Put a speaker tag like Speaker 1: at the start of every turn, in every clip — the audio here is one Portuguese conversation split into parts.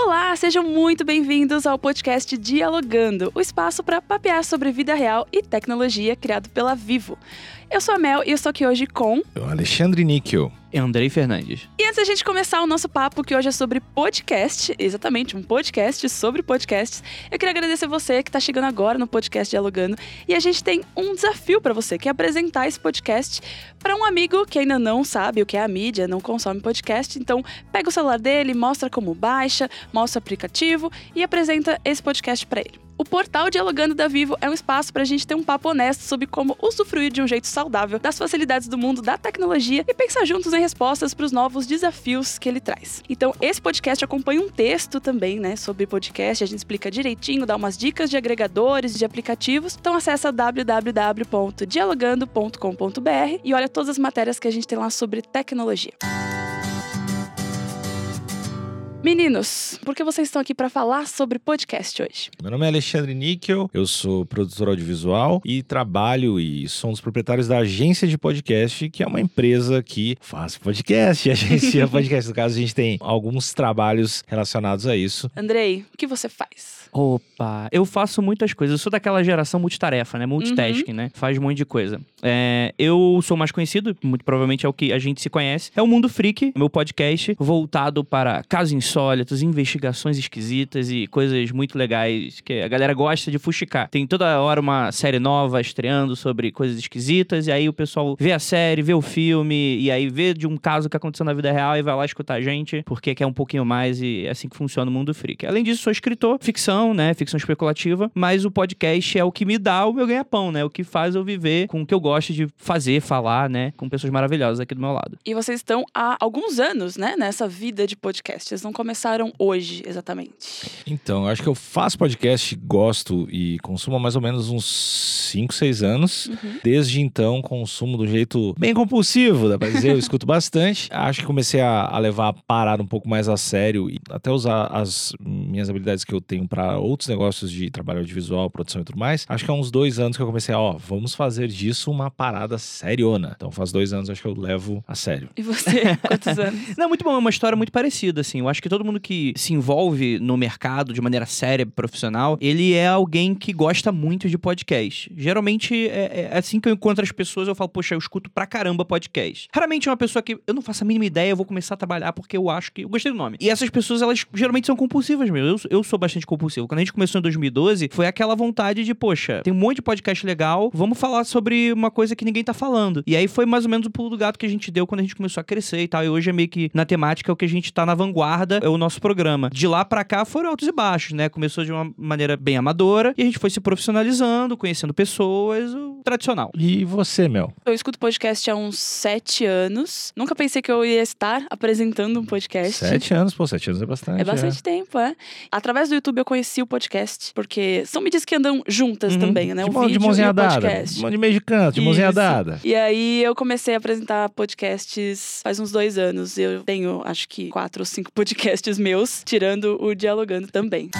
Speaker 1: Olá, sejam muito bem-vindos ao podcast Dialogando, o espaço para papear sobre vida real e tecnologia criado pela Vivo. Eu sou a Mel e eu estou aqui hoje com.
Speaker 2: O Alexandre Níquel.
Speaker 3: Andrei Fernandes.
Speaker 1: E antes da gente começar o nosso papo, que hoje é sobre podcast, exatamente, um podcast sobre podcasts, eu queria agradecer você que está chegando agora no podcast Dialogando. E a gente tem um desafio para você, que é apresentar esse podcast para um amigo que ainda não sabe o que é a mídia, não consome podcast. Então, pega o celular dele, mostra como baixa, mostra o aplicativo e apresenta esse podcast para ele. O portal Dialogando da Vivo é um espaço para a gente ter um papo honesto sobre como usufruir de um jeito saudável das facilidades do mundo da tecnologia e pensar juntos em respostas para os novos desafios que ele traz. Então, esse podcast acompanha um texto também, né, sobre podcast. A gente explica direitinho, dá umas dicas de agregadores, de aplicativos. Então, acessa www.dialogando.com.br e olha todas as matérias que a gente tem lá sobre tecnologia. Meninos, por que vocês estão aqui para falar sobre podcast hoje?
Speaker 2: Meu nome é Alexandre Níquel, eu sou produtor audiovisual e trabalho e sou um dos proprietários da agência de podcast, que é uma empresa que faz podcast e agencia podcast. No caso, a gente tem alguns trabalhos relacionados a isso.
Speaker 1: Andrei, o que você faz?
Speaker 3: Opa, eu faço muitas coisas. Eu sou daquela geração multitarefa, né? Multitasking, uhum. né? Faz um monte de coisa. É, eu sou mais conhecido, muito provavelmente é o que a gente se conhece. É o Mundo Freak, meu podcast voltado para casos insólitos, investigações esquisitas e coisas muito legais que a galera gosta de fuxicar. Tem toda hora uma série nova estreando sobre coisas esquisitas e aí o pessoal vê a série, vê o filme e aí vê de um caso que aconteceu na vida real e vai lá escutar a gente porque quer um pouquinho mais e é assim que funciona o Mundo Freak. Além disso, sou escritor, ficção ficção, né? Ficção especulativa, mas o podcast é o que me dá o meu ganha-pão, né? O que faz eu viver com o que eu gosto de fazer, falar, né? Com pessoas maravilhosas aqui do meu lado.
Speaker 1: E vocês estão há alguns anos, né? Nessa vida de podcast. Vocês não começaram hoje, exatamente.
Speaker 2: Então, eu acho que eu faço podcast, gosto e consumo há mais ou menos uns 5, 6 anos. Uhum. Desde então, consumo do jeito bem compulsivo, dá pra dizer. Eu escuto bastante. Acho que comecei a, a levar a parar um pouco mais a sério e até usar as minhas habilidades que eu tenho para outros negócios de trabalho audiovisual, produção e tudo mais, acho que há uns dois anos que eu comecei a, ó, vamos fazer disso uma parada seriona. Então faz dois anos acho que eu levo a sério.
Speaker 1: E você, quantos anos?
Speaker 3: Não, muito bom, é uma história muito parecida, assim. Eu acho que todo mundo que se envolve no mercado de maneira séria, profissional, ele é alguém que gosta muito de podcast. Geralmente é, é assim que eu encontro as pessoas, eu falo, poxa, eu escuto pra caramba podcast. Raramente é uma pessoa que eu não faço a mínima ideia, eu vou começar a trabalhar porque eu acho que eu gostei do nome. E essas pessoas, elas geralmente são compulsivas mesmo. Eu, eu sou bastante compulsivo quando a gente começou em 2012, foi aquela vontade de, poxa, tem um monte de podcast legal, vamos falar sobre uma coisa que ninguém tá falando. E aí foi mais ou menos o pulo do gato que a gente deu quando a gente começou a crescer e tal. E hoje é meio que na temática é o que a gente tá na vanguarda, é o nosso programa. De lá para cá foram altos e baixos, né? Começou de uma maneira bem amadora e a gente foi se profissionalizando, conhecendo pessoas, o tradicional.
Speaker 2: E você, Mel?
Speaker 1: Eu escuto podcast há uns sete anos. Nunca pensei que eu ia estar apresentando um podcast.
Speaker 2: Sete anos, pô, sete anos é bastante.
Speaker 1: É bastante é. tempo, é. Através do YouTube eu conheci o podcast, porque são mídias que andam juntas uhum. também, né?
Speaker 2: De, o vídeo de mãozinha dada, de meio de canto, de Isso. mãozinha dada.
Speaker 1: E aí eu comecei a apresentar podcasts faz uns dois anos. Eu tenho, acho que, quatro ou cinco podcasts meus, tirando o Dialogando também.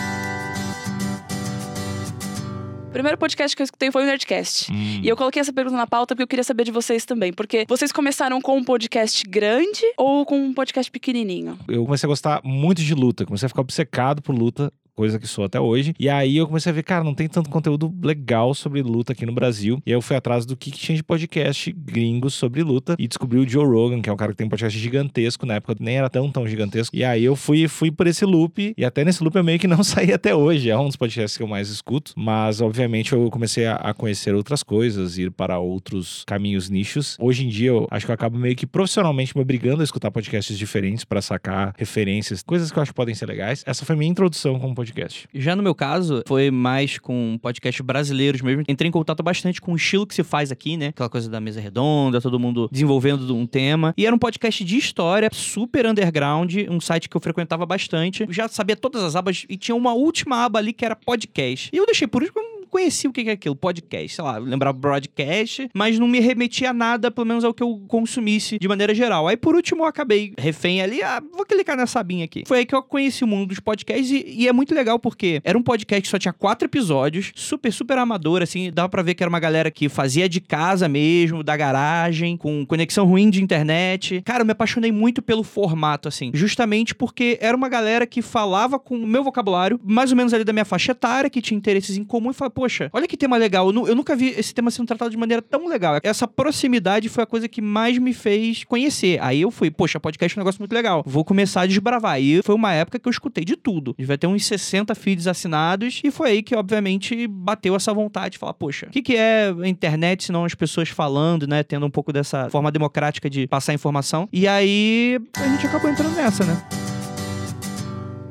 Speaker 1: O primeiro podcast que eu escutei foi o Nerdcast. Hum. E eu coloquei essa pergunta na pauta porque eu queria saber de vocês também. Porque vocês começaram com um podcast grande ou com um podcast pequenininho?
Speaker 2: Eu comecei a gostar muito de luta. Comecei a ficar obcecado por luta coisa que sou até hoje. E aí eu comecei a ver, cara, não tem tanto conteúdo legal sobre luta aqui no Brasil. E aí eu fui atrás do que, tinha de podcast gringos sobre luta e descobri o Joe Rogan, que é um cara que tem um podcast gigantesco, na época nem era tão, tão gigantesco. E aí eu fui, fui por esse loop, e até nesse loop eu meio que não saí até hoje. É um dos podcasts que eu mais escuto, mas obviamente eu comecei a, a conhecer outras coisas, ir para outros caminhos nichos. Hoje em dia eu acho que eu acabo meio que profissionalmente me obrigando a escutar podcasts diferentes para sacar referências, coisas que eu acho que podem ser legais. Essa foi minha introdução como podcast podcast?
Speaker 3: Já no meu caso, foi mais com podcast brasileiros mesmo. Entrei em contato bastante com o estilo que se faz aqui, né? Aquela coisa da mesa redonda, todo mundo desenvolvendo um tema. E era um podcast de história, super underground, um site que eu frequentava bastante. Já sabia todas as abas e tinha uma última aba ali que era podcast. E eu deixei por isso conhecia o que é aquilo, podcast, sei lá, lembrava broadcast, mas não me remetia a nada, pelo menos ao que eu consumisse de maneira geral. Aí por último eu acabei refém ali, ah, vou clicar nessa abinha aqui. Foi aí que eu conheci o mundo dos podcasts e, e é muito legal porque era um podcast que só tinha quatro episódios, super, super amador, assim, dava pra ver que era uma galera que fazia de casa mesmo, da garagem, com conexão ruim de internet. Cara, eu me apaixonei muito pelo formato, assim, justamente porque era uma galera que falava com o meu vocabulário, mais ou menos ali da minha faixa etária, que tinha interesses em comum, e falava, poxa, olha que tema legal, eu, eu nunca vi esse tema sendo tratado de maneira tão legal. Essa proximidade foi a coisa que mais me fez conhecer. Aí eu fui, poxa, podcast é um negócio muito legal, vou começar a desbravar. E foi uma época que eu escutei de tudo. Devia ter uns 60 feeds assinados, e foi aí que, obviamente, bateu essa vontade de falar, poxa, o que, que é a internet, senão as pessoas falando, né, tendo um pouco dessa forma democrática de passar informação. E aí a gente acabou entrando nessa, né?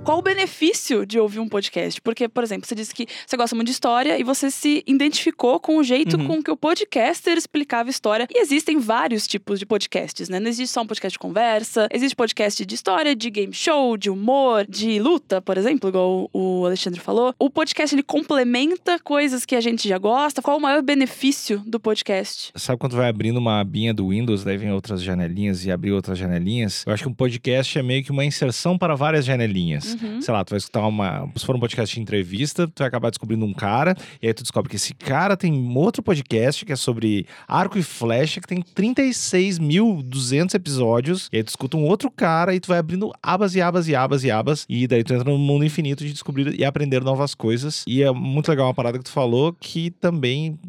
Speaker 1: Qual o benefício de ouvir um podcast? Porque, por exemplo, você disse que você gosta muito de história e você se identificou com o jeito
Speaker 3: Uhum.
Speaker 1: com que o podcaster explicava história. E existem vários tipos de podcasts, né? Não existe só um podcast de conversa, existe podcast de história, de game show, de humor, de luta, por exemplo, igual o Alexandre falou. O podcast ele complementa coisas que a gente já gosta. Qual o maior benefício do podcast?
Speaker 2: Sabe quando vai abrindo uma abinha do Windows, daí vem outras janelinhas e abrir outras janelinhas? Eu acho que um podcast é meio que uma inserção para várias janelinhas.
Speaker 1: Uhum.
Speaker 2: Sei lá, tu vai escutar uma. Se for um podcast de entrevista, tu vai acabar descobrindo um cara, e aí tu descobre que esse cara tem outro podcast que é sobre arco e flecha, que tem 36.200 episódios, e aí tu escuta um outro cara e tu vai abrindo abas e abas e abas e abas, e daí tu entra num mundo infinito de descobrir e aprender novas coisas. E é muito legal uma parada que tu falou, que também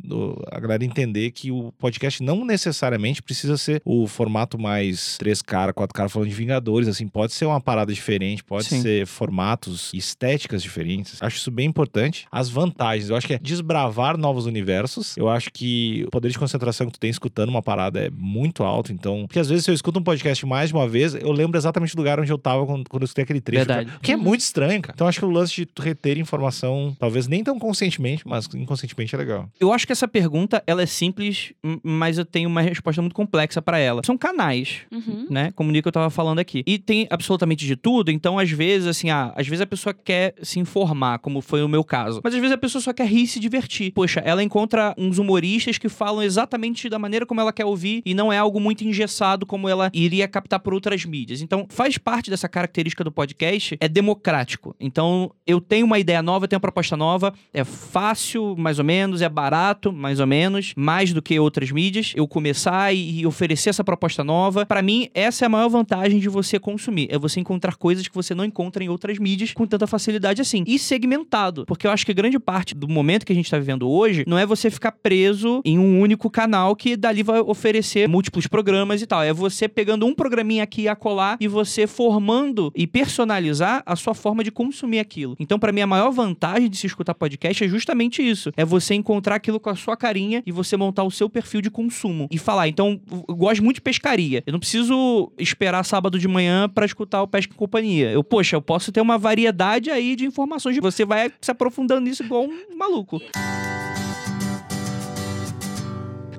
Speaker 2: a galera entender que o podcast não necessariamente precisa ser o formato mais três caras, quatro caras falando de Vingadores, assim, pode ser uma parada diferente, pode
Speaker 3: Sim.
Speaker 2: ser formatos, estéticas diferentes. Acho isso bem importante. As vantagens, eu acho que é desbravar novos universos. Eu acho que o poder de concentração que tu tem escutando uma parada é muito alto, então, porque às vezes se eu escuto um podcast mais de uma vez, eu lembro exatamente do lugar onde eu tava quando, quando eu escutei aquele trecho.
Speaker 3: Verdade.
Speaker 2: cara. Que é muito estranho, cara. Então acho que o lance de tu reter informação, talvez nem tão conscientemente, mas inconscientemente é legal.
Speaker 3: Eu acho que essa pergunta, ela é simples, mas eu tenho uma resposta muito complexa pra ela. São canais.
Speaker 1: Uhum.
Speaker 3: Né? Como o Nico tava falando aqui. E tem absolutamente de tudo, então às vezes, assim, ah, às vezes a pessoa quer se informar, como foi o meu caso. Mas às vezes a pessoa só quer rir e se divertir. Poxa, ela encontra uns humoristas que falam exatamente da maneira como ela quer ouvir e não é algo muito engessado como ela iria captar por outras mídias. Então, faz parte dessa característica do podcast, é democrático. Então, eu tenho uma ideia nova, eu tenho uma proposta nova, é fácil, mais ou menos, é barato, mais ou menos, mais do que outras mídias. Eu começar e, oferecer essa proposta nova, Pra mim, essa é a maior vantagem de você consumir, é você encontrar coisas que você não encontra em outras mídias com tanta facilidade assim. E segmentado, porque eu acho que grande parte do momento que a gente tá vivendo hoje não é você ficar preso em um único canal que dali vai oferecer múltiplos programas e tal. É você pegando um programinha aqui e acolá e você formando e personalizar a sua forma de consumir aquilo. Então, pra mim, a maior vantagem de se escutar podcast é justamente isso. É você encontrar aquilo com a sua carinha e você montar o seu perfil de consumo. E falar, então, eu gosto muito de pescaria. Eu não preciso esperar sábado de manhã pra escutar o Pesca e Companhia. Eu, poxa, eu posso ter uma variedade aí de informações. Você vai se aprofundando nisso igual um maluco.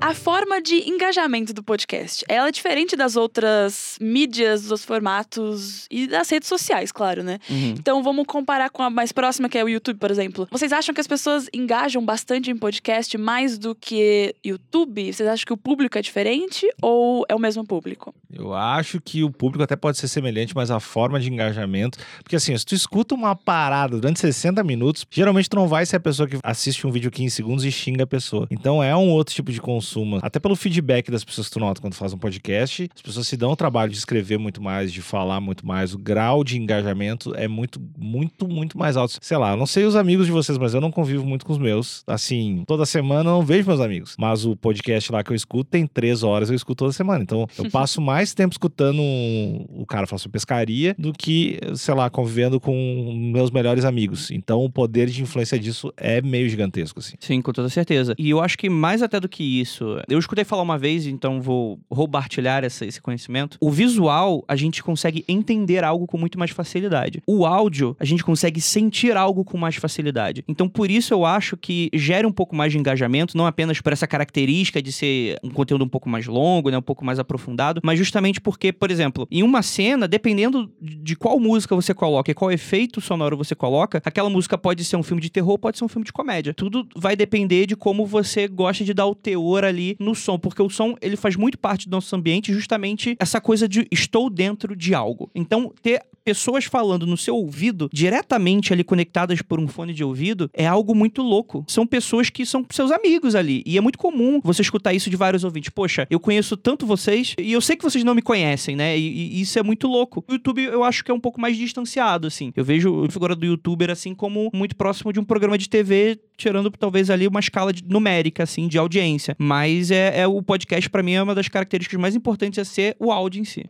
Speaker 1: A forma de engajamento do podcast, ela é diferente das outras mídias, dos formatos e das redes sociais, claro, né? Então vamos comparar com a mais próxima, que é o YouTube, por exemplo. Vocês acham que as pessoas engajam bastante em podcast mais do que YouTube? Vocês acham que o público é diferente ou é o mesmo público?
Speaker 2: Eu acho que o público até pode ser semelhante, mas a forma de engajamento. Porque assim, se tu escuta uma parada durante 60 minutos, geralmente tu não vai ser a pessoa que assiste um vídeo 15 segundos e xinga a pessoa. Então é um outro tipo de consumo. Até pelo feedback das pessoas que tu nota quando faz um podcast, as pessoas se dão o trabalho de escrever muito mais, de falar muito mais. O grau de engajamento é muito, muito, muito mais alto. Sei lá, eu não sei os amigos de vocês, mas eu não convivo muito com os meus. Assim, toda semana eu não vejo meus amigos. Mas o podcast lá que eu escuto tem três horas, eu escuto toda semana. Então eu passo mais tempo escutando um- o cara falar sobre pescaria do que, sei lá, convivendo com meus melhores amigos. Então o poder de influência disso é meio gigantesco, assim.
Speaker 3: Sim, com toda certeza. E eu acho que mais até do que isso, isso. Eu escutei falar uma vez, então vou roubartilhar essa, esse conhecimento. O visual, a gente consegue entender algo com muito mais facilidade. O áudio, a gente consegue sentir algo com mais facilidade. Então, por isso eu acho que gera um pouco mais de engajamento, não apenas por essa característica de ser um conteúdo um pouco mais longo, né, um pouco mais aprofundado, mas justamente porque, por exemplo, em uma cena, dependendo de qual música você coloca e qual efeito sonoro você coloca, aquela música pode ser um filme de terror, pode ser um filme de comédia. Tudo vai depender de como você gosta de dar o teor ali no som, porque o som ele faz muito parte do nosso ambiente, justamente essa coisa de estou dentro de algo. Então, ter pessoas falando no seu ouvido, diretamente ali conectadas por um fone de ouvido, é algo muito louco. São pessoas que são seus amigos ali. E é muito comum você escutar isso de vários ouvintes. Poxa, eu conheço tanto vocês e eu sei que vocês não me conhecem, né? E, e isso é muito louco. O YouTube eu acho que é um pouco mais distanciado, assim. Eu vejo a figura do youtuber assim como muito próximo de um programa de TV, tirando talvez ali uma escala de, numérica, assim, de audiência. Mas é, é o podcast, para mim, é uma das características mais importantes é ser o áudio em si.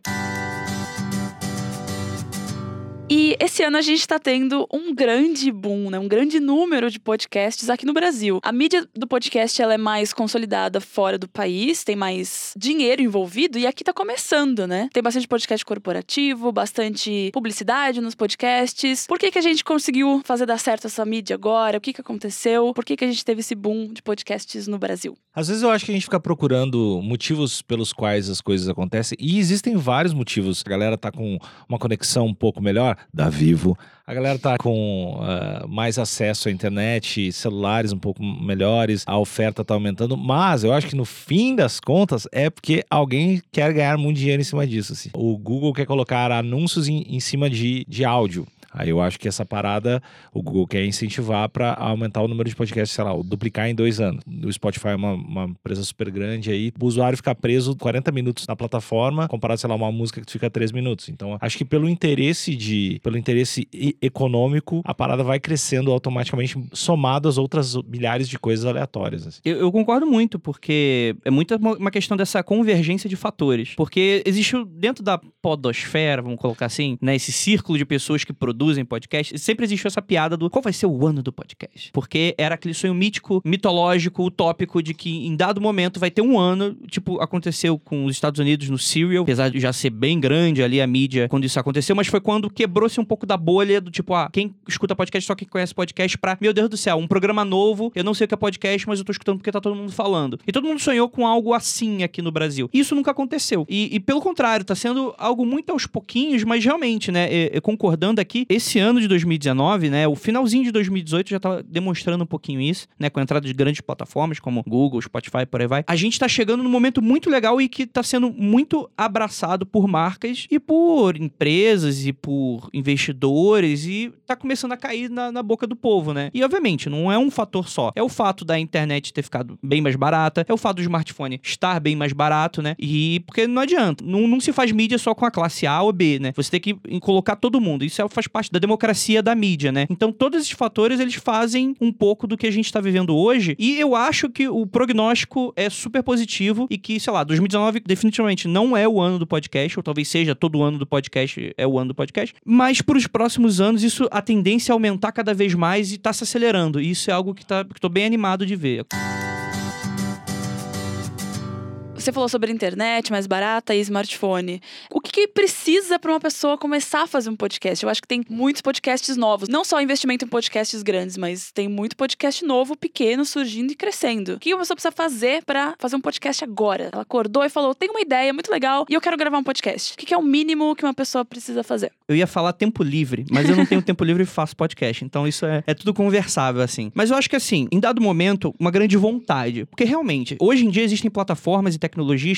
Speaker 1: E esse ano a gente está tendo um grande boom, né? um grande número de podcasts aqui no Brasil. A mídia do podcast ela é mais consolidada fora do país, tem mais dinheiro envolvido e aqui está começando, né? Tem bastante podcast corporativo, bastante publicidade nos podcasts. Por que, que a gente conseguiu fazer dar certo essa mídia agora? O que, que aconteceu? Por que, que a gente teve esse boom de podcasts no Brasil?
Speaker 2: Às vezes eu acho que a gente fica procurando motivos pelos quais as coisas acontecem e existem vários motivos. A galera tá com uma conexão um pouco melhor da Vivo. A galera tá com uh, mais acesso à internet, celulares um pouco melhores, a oferta tá aumentando, mas eu acho que no fim das contas é porque alguém quer ganhar muito dinheiro em cima disso. Assim. O Google quer colocar anúncios em, em cima de, de áudio. Aí eu acho que essa parada o Google quer incentivar para aumentar o número de podcasts, sei lá, duplicar em dois anos. O Spotify é uma, uma empresa super grande aí, o usuário fica preso 40 minutos na plataforma, comparado, sei lá, uma música que fica 3 minutos. Então, acho que pelo interesse de, pelo interesse econômico, a parada vai crescendo automaticamente, somado às outras milhares de coisas aleatórias. Assim.
Speaker 3: Eu, eu, concordo muito, porque é muito uma questão dessa convergência de fatores. Porque existe dentro da podosfera, vamos colocar assim, né, esse círculo de pessoas que produzem produzem podcast, sempre existiu essa piada do qual vai ser o ano do podcast. Porque era aquele sonho mítico, mitológico, utópico de que em dado momento vai ter um ano, tipo, aconteceu com os Estados Unidos no Serial, apesar de já ser bem grande ali a mídia quando isso aconteceu, mas foi quando quebrou-se um pouco da bolha do tipo, ah, quem escuta podcast só quem conhece podcast pra, meu Deus do céu, um programa novo, eu não sei o que é podcast, mas eu tô escutando porque tá todo mundo falando. E todo mundo sonhou com algo assim aqui no Brasil. Isso nunca aconteceu. E, e pelo contrário, tá sendo algo muito aos pouquinhos, mas realmente, né, concordando aqui, esse ano de 2019, né, o finalzinho de 2018 já estava demonstrando um pouquinho isso, né, com a entrada de grandes plataformas como Google, Spotify, por aí vai. A gente está chegando num momento muito legal e que está sendo muito abraçado por marcas e por empresas e por investidores e está começando a cair na, na boca do povo, né? E obviamente não é um fator só, é o fato da internet ter ficado bem mais barata, é o fato do smartphone estar bem mais barato, né? E porque não adianta, não, não se faz mídia só com a classe A ou B, né? Você tem que colocar todo mundo. Isso é, faz parte parte da democracia da mídia, né? Então todos esses fatores eles fazem um pouco do que a gente está vivendo hoje e eu acho que o prognóstico é super positivo e que, sei lá, 2019 definitivamente não é o ano do podcast, ou talvez seja todo ano do podcast é o ano do podcast, mas para os próximos anos isso a tendência é aumentar cada vez mais e está se acelerando. E isso é algo que, tá, que tô bem animado de ver.
Speaker 1: Você falou sobre internet mais barata e smartphone. O que, que precisa para uma pessoa começar a fazer um podcast? Eu acho que tem muitos podcasts novos. Não só investimento em podcasts grandes, mas tem muito podcast novo, pequeno, surgindo e crescendo. O que uma pessoa precisa fazer para fazer um podcast agora? Ela acordou e falou: tem uma ideia muito legal e eu quero gravar um podcast. O que, que é o mínimo que uma pessoa precisa fazer?
Speaker 3: Eu ia falar tempo livre, mas eu não tenho tempo livre e faço podcast. Então isso é, é tudo conversável, assim. Mas eu acho que, assim, em dado momento, uma grande vontade. Porque realmente, hoje em dia existem plataformas e tecnologias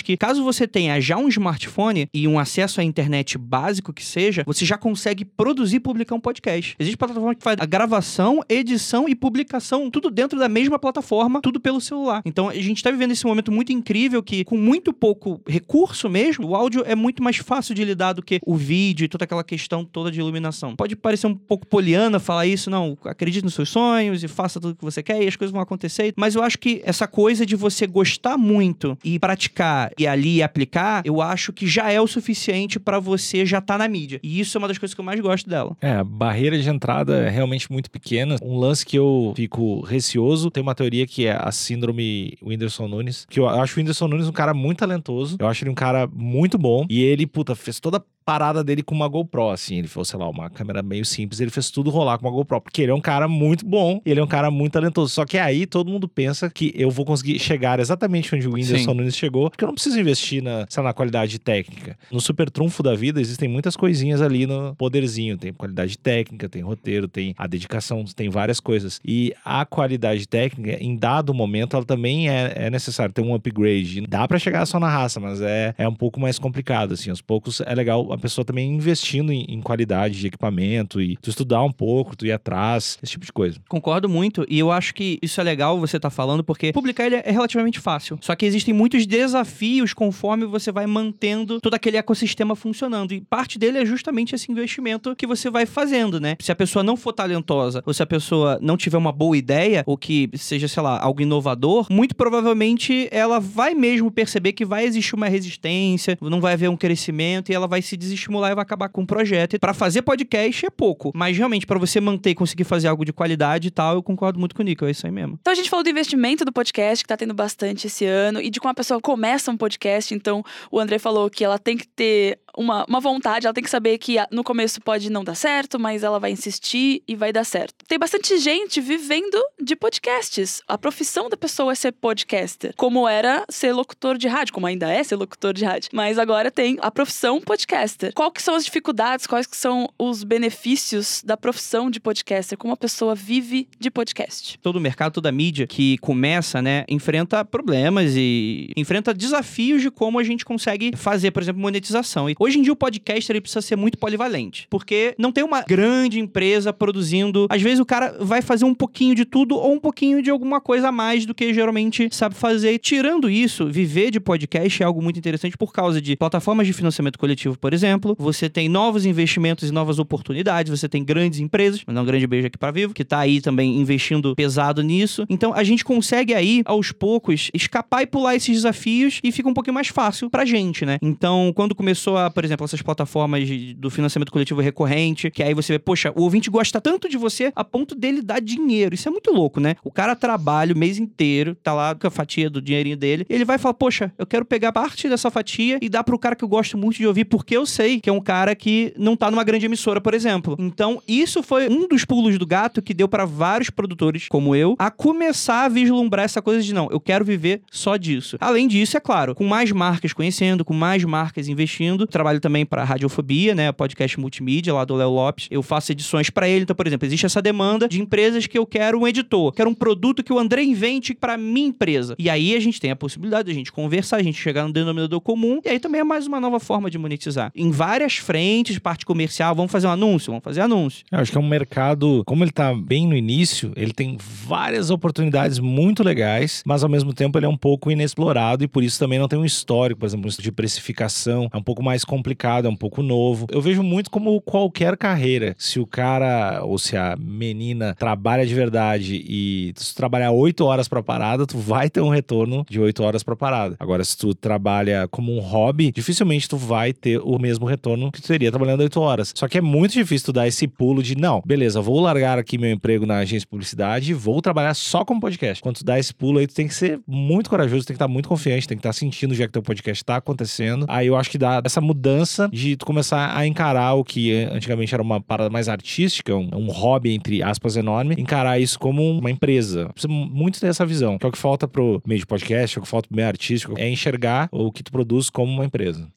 Speaker 3: que, caso você tenha já um smartphone e um acesso à internet básico que seja, você já consegue produzir e publicar um podcast. Existe plataforma que faz a gravação, edição e publicação, tudo dentro da mesma plataforma, tudo pelo celular. Então a gente está vivendo esse momento muito incrível que, com muito pouco recurso mesmo, o áudio é muito mais fácil de lidar do que o vídeo e toda aquela questão toda de iluminação. Pode parecer um pouco poliana falar isso, não, acredite nos seus sonhos e faça tudo o que você quer e as coisas vão acontecer, mas eu acho que essa coisa de você gostar muito e praticar praticar e ali aplicar, eu acho que já é o suficiente para você já estar tá na mídia. E isso é uma das coisas que eu mais gosto dela.
Speaker 2: É, barreira de entrada é realmente muito pequena. Um lance que eu fico receoso, tem uma teoria que é a síndrome Whindersson Nunes, que eu acho o Whindersson Nunes um cara muito talentoso. Eu acho ele um cara muito bom. E ele, puta, fez toda parada dele com uma GoPro, assim. Ele falou, sei lá, uma câmera meio simples, ele fez tudo rolar com uma GoPro, porque ele é um cara muito bom, ele é um cara muito talentoso. Só que aí todo mundo pensa que eu vou conseguir chegar exatamente onde o Whindersson. Nunes chegou, porque eu não preciso investir na, lá, na qualidade técnica. No super trunfo da vida existem muitas coisinhas ali no poderzinho. Tem qualidade técnica, tem roteiro, tem a dedicação, tem várias coisas. E a qualidade técnica, em dado momento, ela também é, é necessário ter um upgrade. Dá para chegar só na raça, mas é, é um pouco mais complicado, assim. Aos poucos é legal pessoa também investindo em, em, qualidade de equipamento e tu estudar um pouco, tu ir atrás, esse tipo de coisa.
Speaker 3: Concordo muito e eu acho que isso é legal você tá falando porque publicar ele é relativamente fácil. Só que existem muitos desafios conforme você vai mantendo todo aquele ecossistema funcionando e parte dele é justamente esse investimento que você vai fazendo, né? Se a pessoa não for talentosa ou se a pessoa não tiver uma boa ideia ou que seja, sei lá, algo inovador, muito provavelmente ela vai mesmo perceber que vai existir uma resistência, não vai haver um crescimento e ela vai se desestimular e vai acabar com o projeto. Para fazer podcast é pouco, mas realmente para você manter e conseguir fazer algo de qualidade e tal, eu concordo muito com o Nico, é isso aí mesmo.
Speaker 1: Então a gente falou do investimento do podcast, que tá tendo bastante esse ano, e de como a pessoa começa um podcast. Então o André falou que ela tem que ter uma, uma vontade, ela tem que saber que no começo pode não dar certo, mas ela vai insistir e vai dar certo. Tem bastante gente vivendo de podcasts. A profissão da pessoa é ser podcaster, como era ser locutor de rádio, como ainda é ser locutor de rádio. Mas agora tem a profissão podcaster. Qual que são as dificuldades, quais que são os benefícios da profissão de podcaster? Como a pessoa vive de podcast?
Speaker 3: Todo o mercado, toda a mídia que começa, né, enfrenta problemas e enfrenta desafios de como a gente consegue fazer, por exemplo, monetização. E Hoje em dia o podcast ele precisa ser muito polivalente, porque não tem uma grande empresa produzindo. Às vezes o cara vai fazer um pouquinho de tudo ou um pouquinho de alguma coisa a mais do que geralmente sabe fazer. Tirando isso, viver de podcast é algo muito interessante por causa de plataformas de financiamento coletivo, por exemplo. Você tem novos investimentos e novas oportunidades, você tem grandes empresas, mandar um grande beijo aqui para Vivo, que tá aí também investindo pesado nisso. Então a gente consegue aí aos poucos escapar e pular esses desafios e fica um pouquinho mais fácil pra gente, né? Então, quando começou a por exemplo, essas plataformas do financiamento coletivo recorrente, que aí você vê, poxa, o ouvinte gosta tanto de você a ponto dele dar dinheiro. Isso é muito louco, né? O cara trabalha o mês inteiro, tá lá com a fatia do dinheirinho dele, ele vai falar, poxa, eu quero pegar parte dessa fatia e dar pro cara que eu gosto muito de ouvir, porque eu sei que é um cara que não tá numa grande emissora, por exemplo. Então, isso foi um dos pulos do gato que deu para vários produtores, como eu, a começar a vislumbrar essa coisa de não, eu quero viver só disso. Além disso, é claro, com mais marcas conhecendo, com mais marcas investindo, trabalho também para Radiofobia, né, podcast multimídia lá do Léo Lopes. Eu faço edições para ele. Então, por exemplo, existe essa demanda de empresas que eu quero um editor, quero um produto que o André invente para minha empresa. E aí a gente tem a possibilidade de a gente conversar, a gente chegar no denominador comum. E aí também é mais uma nova forma de monetizar. Em várias frentes, parte comercial, vamos fazer um anúncio, vamos fazer anúncio.
Speaker 2: Eu acho que é um mercado, como ele tá bem no início, ele tem várias oportunidades muito legais, mas ao mesmo tempo ele é um pouco inexplorado e por isso também não tem um histórico, por exemplo, de precificação, é um pouco mais complicado, é um pouco novo. Eu vejo muito como qualquer carreira. Se o cara ou se a menina trabalha de verdade e se tu trabalhar oito horas para parada, tu vai ter um retorno de oito horas para parada. Agora, se tu trabalha como um hobby, dificilmente tu vai ter o mesmo retorno que tu teria trabalhando oito horas. Só que é muito difícil tu dar esse pulo de não, beleza, vou largar aqui meu emprego na agência de publicidade e vou trabalhar só como podcast. Quando tu dá esse pulo aí, tu tem que ser muito corajoso, tem que estar muito confiante, tem que estar sentindo já que teu podcast tá acontecendo. Aí eu acho que dá essa mudança de tu começar a encarar o que antigamente era uma parada mais artística, um, um hobby, entre aspas, enorme, encarar isso como uma empresa. Precisa muito ter essa visão. Que é o que falta pro meio de podcast, é o que falta pro meio artístico, é enxergar o que tu produz como uma empresa.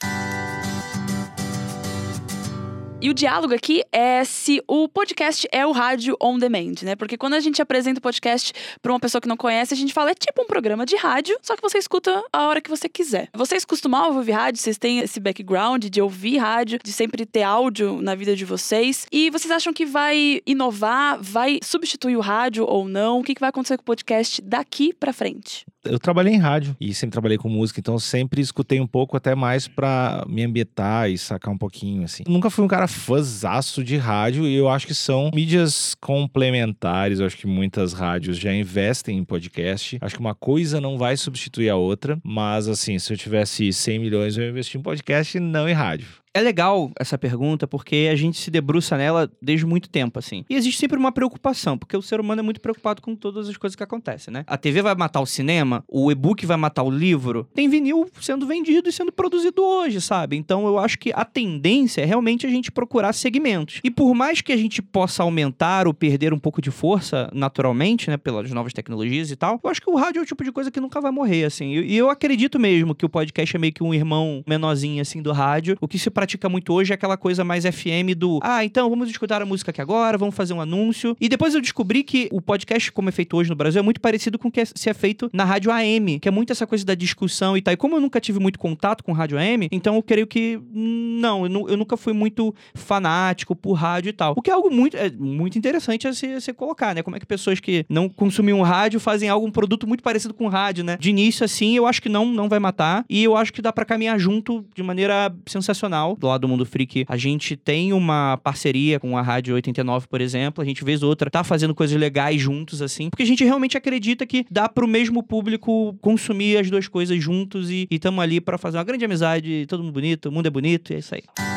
Speaker 1: E o diálogo aqui é se o podcast é o rádio on demand, né? Porque quando a gente apresenta o podcast para uma pessoa que não conhece, a gente fala é tipo um programa de rádio, só que você escuta a hora que você quiser. Vocês costumavam ouvir rádio? Vocês têm esse background de ouvir rádio, de sempre ter áudio na vida de vocês? E vocês acham que vai inovar, vai substituir o rádio ou não? O que vai acontecer com o podcast daqui para frente?
Speaker 2: Eu trabalhei em rádio e sempre trabalhei com música, então sempre escutei um pouco, até mais pra me ambientar e sacar um pouquinho, assim. Nunca fui um cara fãzaço de rádio e eu acho que são mídias complementares. Eu acho que muitas rádios já investem em podcast. Acho que uma coisa não vai substituir a outra, mas assim, se eu tivesse 100 milhões, eu ia investir em podcast e não em rádio.
Speaker 3: É legal essa pergunta porque a gente se debruça nela desde muito tempo, assim. E existe sempre uma preocupação, porque o ser humano é muito preocupado com todas as coisas que acontecem, né? A TV vai matar o cinema, o e-book vai matar o livro. Tem vinil sendo vendido e sendo produzido hoje, sabe? Então eu acho que a tendência é realmente a gente procurar segmentos. E por mais que a gente possa aumentar ou perder um pouco de força naturalmente, né, pelas novas tecnologias e tal, eu acho que o rádio é o tipo de coisa que nunca vai morrer, assim. E eu acredito mesmo que o podcast é meio que um irmão menorzinho, assim, do rádio. O que se pratica muito hoje é aquela coisa mais FM do, ah, então vamos escutar a música aqui agora, vamos fazer um anúncio. E depois eu descobri que o podcast, como é feito hoje no Brasil, é muito parecido com o que é, se é feito na rádio AM, que é muito essa coisa da discussão e tal. E como eu nunca tive muito contato com rádio AM, então eu creio que não, eu, eu nunca fui muito fanático por rádio e tal. O que é algo muito, é, muito interessante a se, a se colocar, né? Como é que pessoas que não consumiam rádio fazem algo, um produto muito parecido com rádio, né? De início, assim, eu acho que não, não vai matar. E eu acho que dá para caminhar junto de maneira sensacional do lado do Mundo Freak, a gente tem uma parceria com a Rádio 89, por exemplo. A gente vez outra tá fazendo coisas legais juntos, assim. Porque a gente realmente acredita que dá pro mesmo público consumir as duas coisas juntos e estamos ali para fazer uma grande amizade, todo mundo bonito, o mundo é bonito, e é isso aí.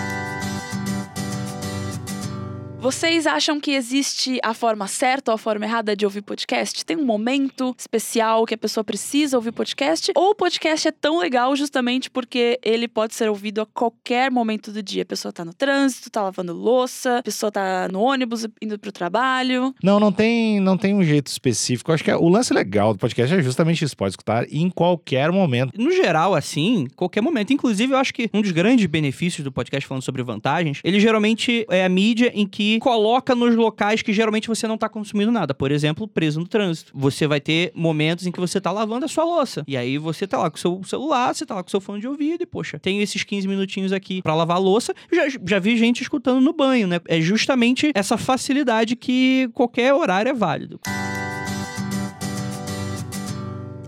Speaker 1: Vocês acham que existe a forma certa ou a forma errada de ouvir podcast? Tem um momento especial que a pessoa precisa ouvir podcast? Ou o podcast é tão legal justamente porque ele pode ser ouvido a qualquer momento do dia? A pessoa tá no trânsito, tá lavando louça, a pessoa tá no ônibus indo pro trabalho.
Speaker 2: Não, não tem, não tem um jeito específico. Eu acho que é, o lance legal do podcast é justamente isso. Pode escutar em qualquer momento.
Speaker 3: No geral, assim, qualquer momento. Inclusive, eu acho que um dos grandes benefícios do podcast falando sobre vantagens, ele geralmente é a mídia em que coloca nos locais que geralmente você não tá consumindo nada. Por exemplo, preso no trânsito. Você vai ter momentos em que você tá lavando a sua louça. E aí você tá lá com o seu celular, você tá lá com o seu fone de ouvido e, poxa, tenho esses 15 minutinhos aqui para lavar a louça. Já, já vi gente escutando no banho, né? É justamente essa facilidade que qualquer horário é válido.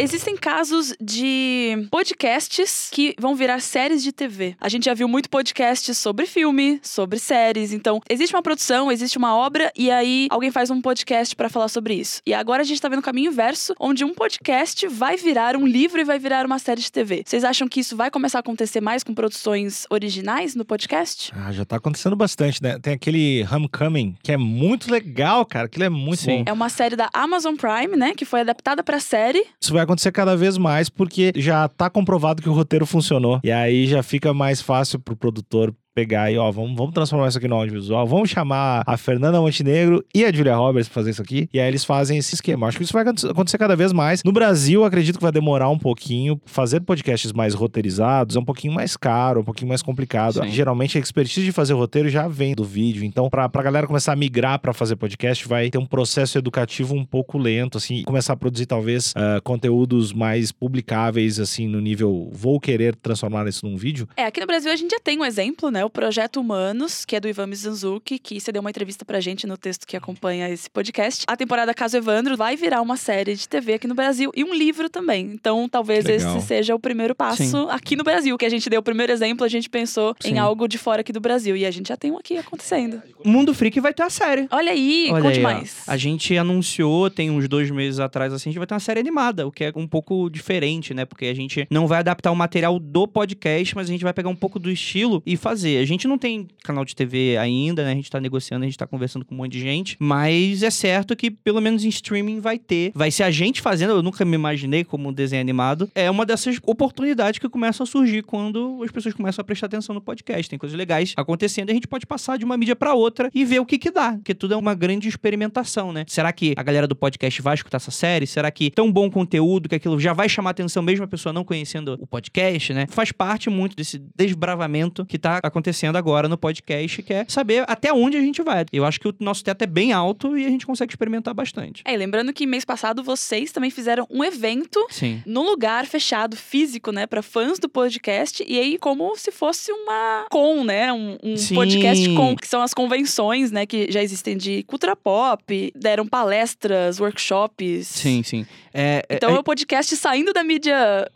Speaker 1: Existem casos de podcasts que vão virar séries de TV. A gente já viu muito podcast sobre filme, sobre séries. Então, existe uma produção, existe uma obra e aí alguém faz um podcast para falar sobre isso. E agora a gente tá vendo o caminho inverso, onde um podcast vai virar um livro e vai virar uma série de TV. Vocês acham que isso vai começar a acontecer mais com produções originais no podcast?
Speaker 2: Ah, já tá acontecendo bastante, né? Tem aquele Homecoming, que é muito legal, cara. Aquilo é muito
Speaker 3: Sim.
Speaker 2: bom.
Speaker 1: É uma série da Amazon Prime, né, que foi adaptada pra série.
Speaker 2: Isso vai acontecer cada vez mais porque já tá comprovado que o roteiro funcionou. E aí já fica mais fácil pro produtor pegar e, ó, vamos, vamos transformar isso aqui no audiovisual, vamos chamar a Fernanda Montenegro e a Julia Roberts pra fazer isso aqui, e aí eles fazem esse esquema. Acho que isso vai acontecer cada vez mais. No Brasil, acredito que vai demorar um pouquinho. Fazer podcasts mais roteirizados é um pouquinho mais caro, um pouquinho mais complicado.
Speaker 3: Sim.
Speaker 2: Geralmente, a expertise de fazer roteiro já vem do vídeo, então pra, pra galera começar a migrar pra fazer podcast, vai ter um processo educativo um pouco lento, assim, e começar a produzir talvez ah, conteúdos mais publicáveis, assim, no nível vou querer transformar isso num vídeo.
Speaker 1: É, aqui no Brasil a gente já tem um exemplo, né? O Projeto Humanos, que é do Ivan Mizanzuki, que você deu uma entrevista pra gente no texto que acompanha esse podcast. A temporada Caso Evandro vai virar uma série de TV aqui no Brasil e um livro também. Então, talvez esse seja o primeiro passo
Speaker 3: Sim.
Speaker 1: aqui no Brasil. Que a gente deu o primeiro exemplo, a gente pensou
Speaker 3: Sim.
Speaker 1: em algo de fora aqui do Brasil. E a gente já tem um aqui acontecendo.
Speaker 3: O Mundo Freak vai ter a série.
Speaker 1: Olha aí,
Speaker 3: Olha
Speaker 1: conte
Speaker 3: aí, ó.
Speaker 1: mais.
Speaker 3: A gente anunciou, tem uns dois meses atrás, assim, a gente vai ter uma série animada, o que é um pouco diferente, né? Porque a gente não vai adaptar o material do podcast, mas a gente vai pegar um pouco do estilo e fazer. A gente não tem canal de TV ainda, né? A gente tá negociando, a gente tá conversando com um monte de gente, mas é certo que pelo menos em streaming vai ter. Vai ser a gente fazendo, eu nunca me imaginei como um desenho animado. É uma dessas oportunidades que começam a surgir quando as pessoas começam a prestar atenção no podcast. Tem coisas legais acontecendo e a gente pode passar de uma mídia pra outra e ver o que que dá, porque tudo é uma grande experimentação, né? Será que a galera do podcast vai escutar essa série? Será que tão bom conteúdo que aquilo já vai chamar atenção mesmo a pessoa não conhecendo o podcast, né? Faz parte muito desse desbravamento que tá acontecendo agora no podcast, que é saber até onde a gente vai. Eu acho que o nosso teto é bem alto e a gente consegue experimentar bastante.
Speaker 1: É, e lembrando que mês passado vocês também fizeram um evento
Speaker 3: Sim.
Speaker 1: num lugar fechado, físico, né, para fãs do podcast. E aí, como se fosse uma com, né? Um, um podcast com, que são as convenções, né, que já existem de cultura pop, deram palestras, workshops.
Speaker 3: Sim, sim. É, é-
Speaker 1: Então é o podcast saindo da mídia,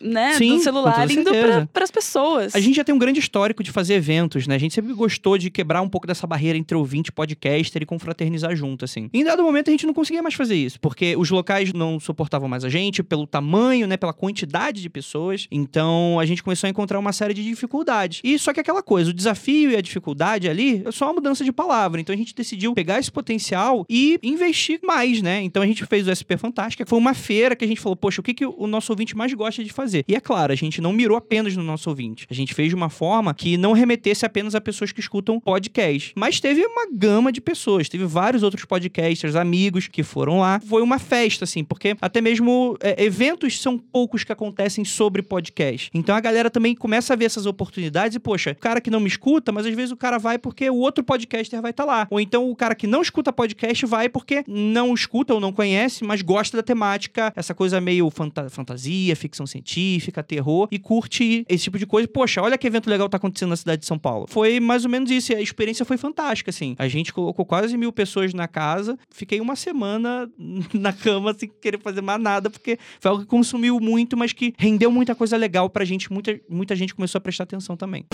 Speaker 1: né,
Speaker 3: Sim,
Speaker 1: do celular, indo para pessoas.
Speaker 3: A gente já tem um grande histórico de fazer eventos, né? A gente sempre gostou de quebrar um pouco dessa barreira entre ouvinte e podcaster e confraternizar junto, assim. Em dado momento, a gente não conseguia mais fazer isso, porque os locais não suportavam mais a gente, pelo tamanho, né? Pela quantidade de pessoas. Então, a gente começou a encontrar uma série de dificuldades. E só que aquela coisa, o desafio e a dificuldade ali é só uma mudança de palavra. Então, a gente decidiu pegar esse potencial e investir mais, né? Então, a gente fez o SP Fantástica, foi uma feira que a gente falou, poxa, o que, que o nosso ouvinte mais gosta de fazer? E é claro, a gente não mirou apenas no nosso ouvinte. A gente fez de uma forma que não remetesse apenas a pessoas que escutam podcast. Mas teve uma gama de pessoas. Teve vários outros podcasters, amigos que foram lá. Foi uma festa, assim, porque até mesmo é, eventos são poucos que acontecem sobre podcast. Então a galera também começa a ver essas oportunidades e, poxa, o cara que não me escuta, mas às vezes o cara vai porque o outro podcaster vai estar lá. Ou então o cara que não escuta podcast vai porque não escuta ou não conhece, mas gosta da temática, essa coisa meio fanta- fantasia, ficção científica, terror, e curte esse tipo de coisa. Poxa, olha que evento legal tá acontecendo na cidade de São Paulo. Foi mais ou menos isso. E a experiência foi fantástica, assim. A gente colocou quase mil pessoas na casa. Fiquei uma semana na cama sem querer fazer mais nada, porque foi algo que consumiu muito, mas que rendeu muita coisa legal pra gente. Muita, muita gente começou a prestar atenção também.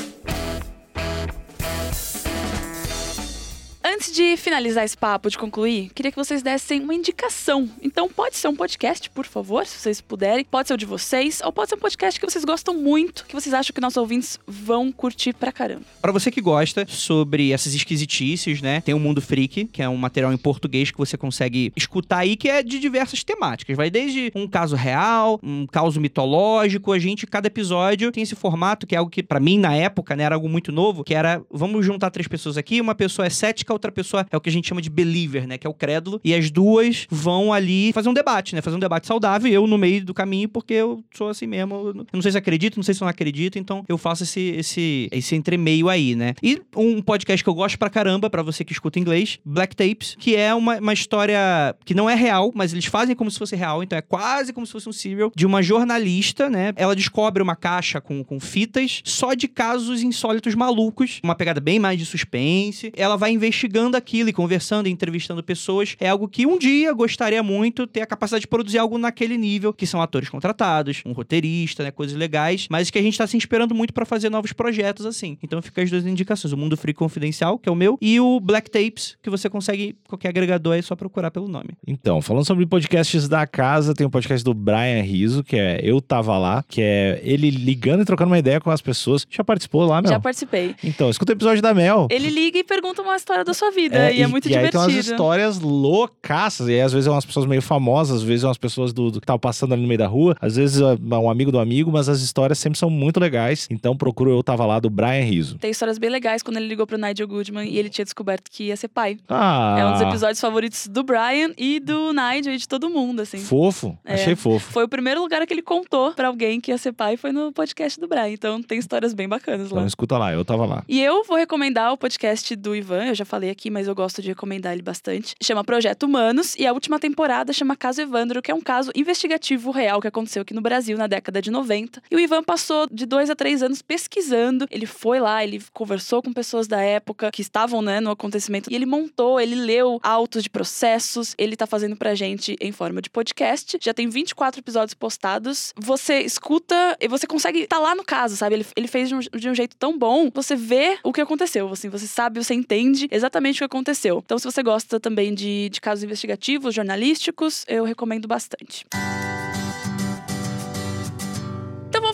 Speaker 1: Antes de finalizar esse papo, de concluir, queria que vocês dessem uma indicação. Então, pode ser um podcast, por favor, se vocês puderem. Pode ser o de vocês, ou pode ser um podcast que vocês gostam muito, que vocês acham que nossos ouvintes vão curtir pra caramba.
Speaker 3: Pra você que gosta sobre essas esquisitices, né? Tem o Mundo Freak, que é um material em português que você consegue escutar aí, que é de diversas temáticas. Vai desde um caso real, um caso mitológico. A gente, cada episódio, tem esse formato, que é algo que, pra mim, na época, né, era algo muito novo, que era, vamos juntar três pessoas aqui, uma pessoa é cética, outra pessoa é o que a gente chama de believer, né? Que é o crédulo. E as duas vão ali fazer um debate, né? Fazer um debate saudável, eu no meio do caminho, porque eu sou assim mesmo. Eu não sei se acredito, não sei se não acredito, então eu faço esse, esse, esse entremeio aí, né? E um podcast que eu gosto pra caramba, pra você que escuta inglês, Black Tapes, que é uma, uma história que não é real, mas eles fazem como se fosse real, então é quase como se fosse um serial, de uma jornalista, né? Ela descobre uma caixa com, com fitas só de casos insólitos malucos, uma pegada bem mais de suspense. Ela vai investigando aquilo e conversando e entrevistando pessoas. É algo que um dia gostaria muito ter a capacidade de produzir algo naquele nível, que são atores contratados, um roteirista, né? Coisas legais, mas que a gente tá se inspirando muito pra fazer novos projetos assim. Então fica as duas indicações: o Mundo Free Confidencial, que é o meu, e o Black Tapes, que você consegue, qualquer agregador é só procurar pelo nome.
Speaker 2: Então, falando sobre podcasts da casa, tem um podcast do Brian Rizzo, que é Eu Tava Lá, que é ele ligando e trocando uma ideia com as pessoas. Já participou lá, Mel?
Speaker 1: Já participei.
Speaker 2: Então, escuta o episódio da Mel.
Speaker 1: Ele liga e pergunta uma história da sua vida, e, é muito
Speaker 2: e aí tem umas
Speaker 1: divertido.
Speaker 2: histórias loucaças. E aí, às vezes, é umas pessoas meio famosas, às vezes, é umas pessoas do, do que estavam passando ali no meio da rua, às vezes, é um amigo do amigo, mas as histórias sempre são muito legais. Então, procura Eu Tava Lá, do Brian Rizzo.
Speaker 1: Tem histórias bem legais quando ele ligou pro Nigel Goodman e ele tinha descoberto que ia ser pai.
Speaker 2: Ah,
Speaker 1: É um dos episódios favoritos do Brian e do Nigel e de todo mundo, assim.
Speaker 2: Fofo,
Speaker 1: É.
Speaker 2: achei fofo.
Speaker 1: Foi o primeiro lugar que ele contou pra alguém que ia ser pai, foi no podcast do Brian. Então tem histórias bem bacanas lá.
Speaker 2: Então, escuta lá, Eu Tava Lá.
Speaker 1: E eu vou recomendar o podcast do Ivan, eu já falei aqui, mas eu gosto de recomendar ele bastante. Chama Projeto Humanos e a última temporada chama Caso Evandro, que é um caso investigativo real que aconteceu aqui no Brasil na década de 90. E o Ivan passou de dois a três anos pesquisando. Ele foi lá, ele conversou com pessoas da época que estavam, né, no acontecimento. E ele montou, ele leu autos de processos. Ele tá fazendo pra gente em forma de podcast. Já tem 24 episódios postados. Você escuta e você consegue estar lá no caso, sabe? Ele, ele fez de um, de um jeito tão bom. Você vê o que aconteceu, assim. Você sabe, você entende exatamente o que aconteceu. Então, se você gosta também de, de casos investigativos, jornalísticos, eu recomendo bastante. Vamos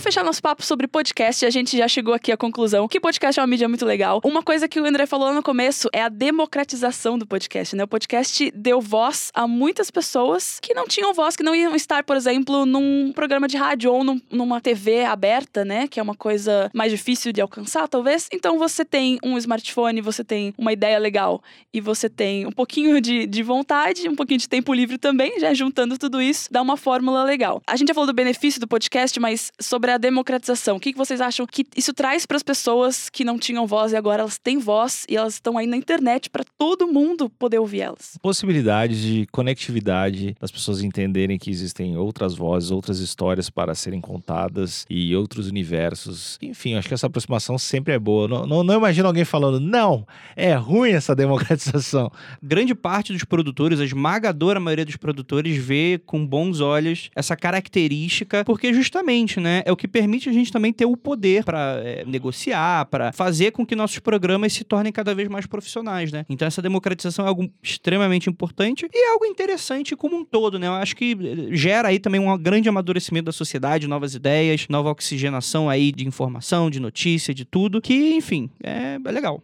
Speaker 1: fechar nosso papo sobre podcast. A gente já chegou aqui à conclusão que podcast é uma mídia muito legal. Uma coisa que o André falou no começo é a democratização do podcast, né? O podcast deu voz a muitas pessoas que não tinham voz, que não iam estar, por exemplo, num programa de rádio ou num- numa TV aberta, né? Que é uma coisa mais difícil de alcançar, talvez. Então você tem um smartphone, você tem uma ideia legal e você tem um pouquinho de, de vontade, um pouquinho de tempo livre também, já juntando tudo isso, dá uma fórmula legal. A gente já falou do benefício do podcast, mas sobre a democratização. O que que vocês acham que isso traz para as pessoas que não tinham voz e agora elas têm voz e elas estão aí na internet para todo mundo poder ouvir elas?
Speaker 2: Possibilidade de conectividade, das pessoas entenderem que existem outras vozes, outras histórias para serem contadas e outros universos. Enfim, acho que essa aproximação sempre é boa. Não, não, não imagino alguém falando, não, é ruim essa democratização.
Speaker 3: grande parte dos produtores, a esmagadora maioria dos produtores, vê com bons olhos essa característica, porque justamente, né, é o que permite a gente também ter o poder para negociar, para fazer com que nossos programas se tornem cada vez mais profissionais, né? Então essa democratização é algo extremamente importante e é algo interessante como um todo, né? Eu acho que eh, gera aí também um grande amadurecimento da sociedade, novas ideias, nova oxigenação aí de informação, de notícia, de tudo, que, enfim, é, é legal.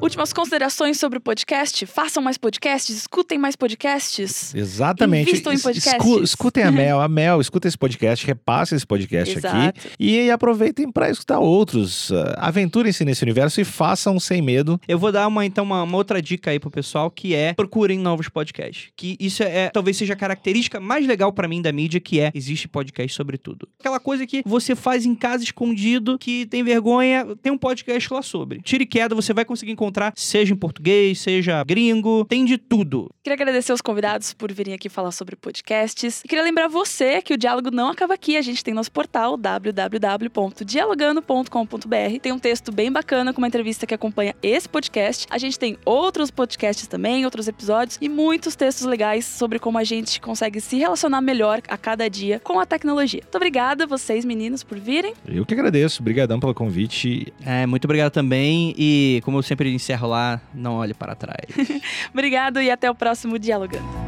Speaker 1: Últimas considerações sobre o podcast? Façam mais podcasts, escutem mais podcasts.
Speaker 2: Exatamente.
Speaker 1: Invistam em podcasts.
Speaker 2: escu- escutem a Mel, a Mel, escuta esse podcast, repasse esse podcast aqui.
Speaker 1: Exato.
Speaker 2: E aproveitem para escutar outros. Ah, Aventurem-se nesse universo e façam sem medo.
Speaker 3: Eu vou dar uma, então, uma, uma outra dica aí pro pessoal, que é procurem novos podcasts. Que isso é, é- talvez seja a característica mais legal pra mim da mídia, que é existe podcast sobre tudo. Aquela coisa que você faz em casa escondido, que tem vergonha, tem um podcast lá sobre. Tire queda, você vai conseguir encontrar, seja em português, seja gringo, tem de tudo.
Speaker 1: Queria agradecer aos convidados por virem aqui falar sobre podcasts. E queria lembrar você que o diálogo não acaba aqui. A gente tem nosso portal www.dialogando.com.br. Tem um texto bem bacana com uma entrevista que acompanha esse podcast. A gente tem outros podcasts também, outros episódios e muitos textos legais sobre como a gente consegue se relacionar melhor a cada dia com a tecnologia. Muito obrigada vocês, meninos, por virem.
Speaker 2: Eu que agradeço. Obrigadão pelo convite.
Speaker 3: É, muito obrigado também. E como eu sempre encerro lá, não olhe para trás.
Speaker 1: Obrigado e até o próximo Dialogando.